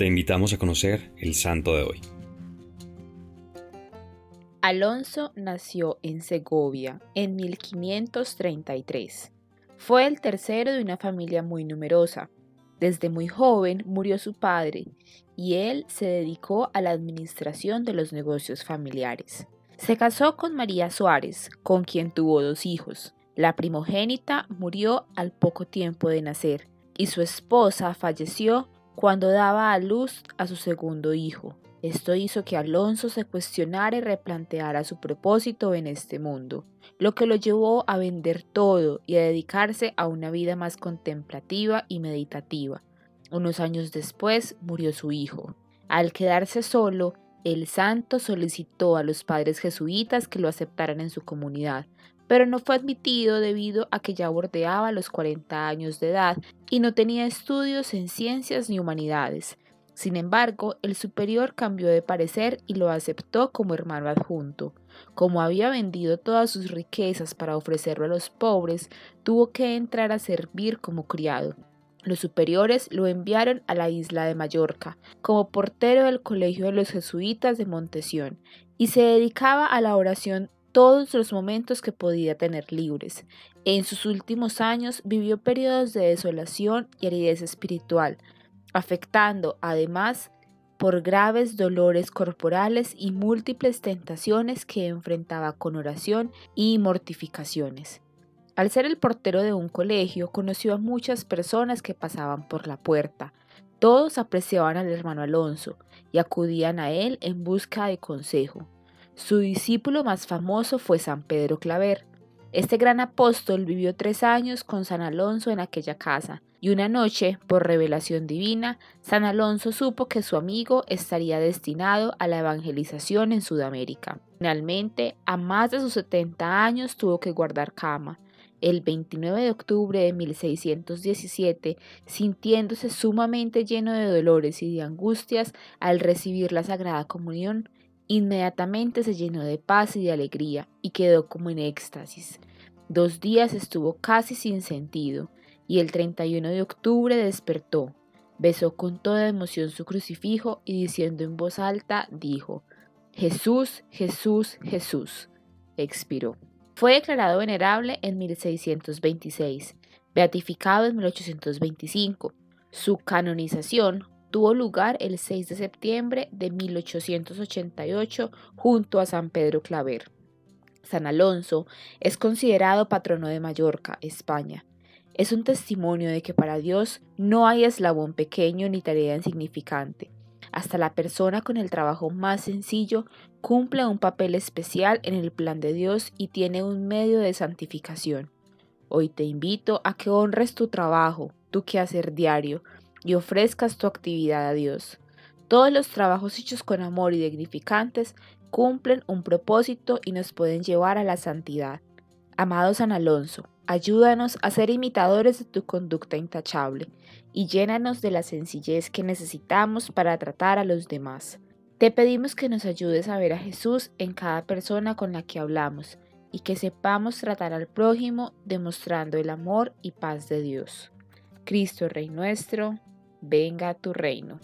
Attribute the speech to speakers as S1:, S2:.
S1: Te invitamos a conocer el santo de hoy.
S2: Alonso nació en Segovia en 1533. Fue el tercero de una familia muy numerosa. Desde muy joven murió su padre y él se dedicó a la administración de los negocios familiares. Se casó con María Suárez, con quien tuvo dos hijos. La primogénita murió al poco tiempo de nacer y su esposa falleció cuando daba a luz a su segundo hijo. Esto hizo que Alonso se cuestionara y replanteara su propósito en este mundo, lo que lo llevó a vender todo y a dedicarse a una vida más contemplativa y meditativa. Unos años después murió su hijo. Al quedarse solo, el santo solicitó a los padres jesuitas que lo aceptaran en su comunidad, pero no fue admitido debido a que ya bordeaba los 40 años de edad y no tenía estudios en ciencias ni humanidades. Sin embargo, el superior cambió de parecer y lo aceptó como hermano adjunto. Como había vendido todas sus riquezas para ofrecerlo a los pobres, tuvo que entrar a servir como criado. Los superiores lo enviaron a la isla de Mallorca como portero del colegio de los jesuitas de Montesión y se dedicaba a la oración todos los momentos que podía tener libres. En sus últimos años vivió periodos de desolación y aridez espiritual, afectando además por graves dolores corporales y múltiples tentaciones que enfrentaba con oración y mortificaciones. Al ser el portero de un colegio, conoció a muchas personas que pasaban por la puerta. Todos apreciaban al hermano Alonso y acudían a él en busca de consejo. Su discípulo más famoso fue San Pedro Claver. Este gran apóstol vivió tres años con San Alonso en aquella casa, y una noche, por revelación divina, San Alonso supo que su amigo estaría destinado a la evangelización en Sudamérica. Finalmente, a más de sus 70 años tuvo que guardar cama. El 29 de octubre de 1617, sintiéndose sumamente lleno de dolores y de angustias al recibir la Sagrada Comunión, Inmediatamente se llenó de paz y de alegría y quedó como en éxtasis. Dos días estuvo casi sin sentido y el 31 de octubre despertó. Besó con toda emoción su crucifijo y diciendo en voz alta dijo, Jesús, Jesús, Jesús. Expiró. Fue declarado venerable en 1626, beatificado en 1825. Su canonización tuvo lugar el 6 de septiembre de 1888 junto a San Pedro Claver. San Alonso es considerado patrono de Mallorca, España. Es un testimonio de que para Dios no hay eslabón pequeño ni tarea insignificante. Hasta la persona con el trabajo más sencillo cumple un papel especial en el plan de Dios y tiene un medio de santificación. Hoy te invito a que honres tu trabajo, tu quehacer diario, y ofrezcas tu actividad a Dios. Todos los trabajos hechos con amor y dignificantes cumplen un propósito y nos pueden llevar a la santidad. Amado San Alonso, ayúdanos a ser imitadores de tu conducta intachable y llénanos de la sencillez que necesitamos para tratar a los demás. Te pedimos que nos ayudes a ver a Jesús en cada persona con la que hablamos y que sepamos tratar al prójimo demostrando el amor y paz de Dios. Cristo Rey nuestro, venga a tu reino.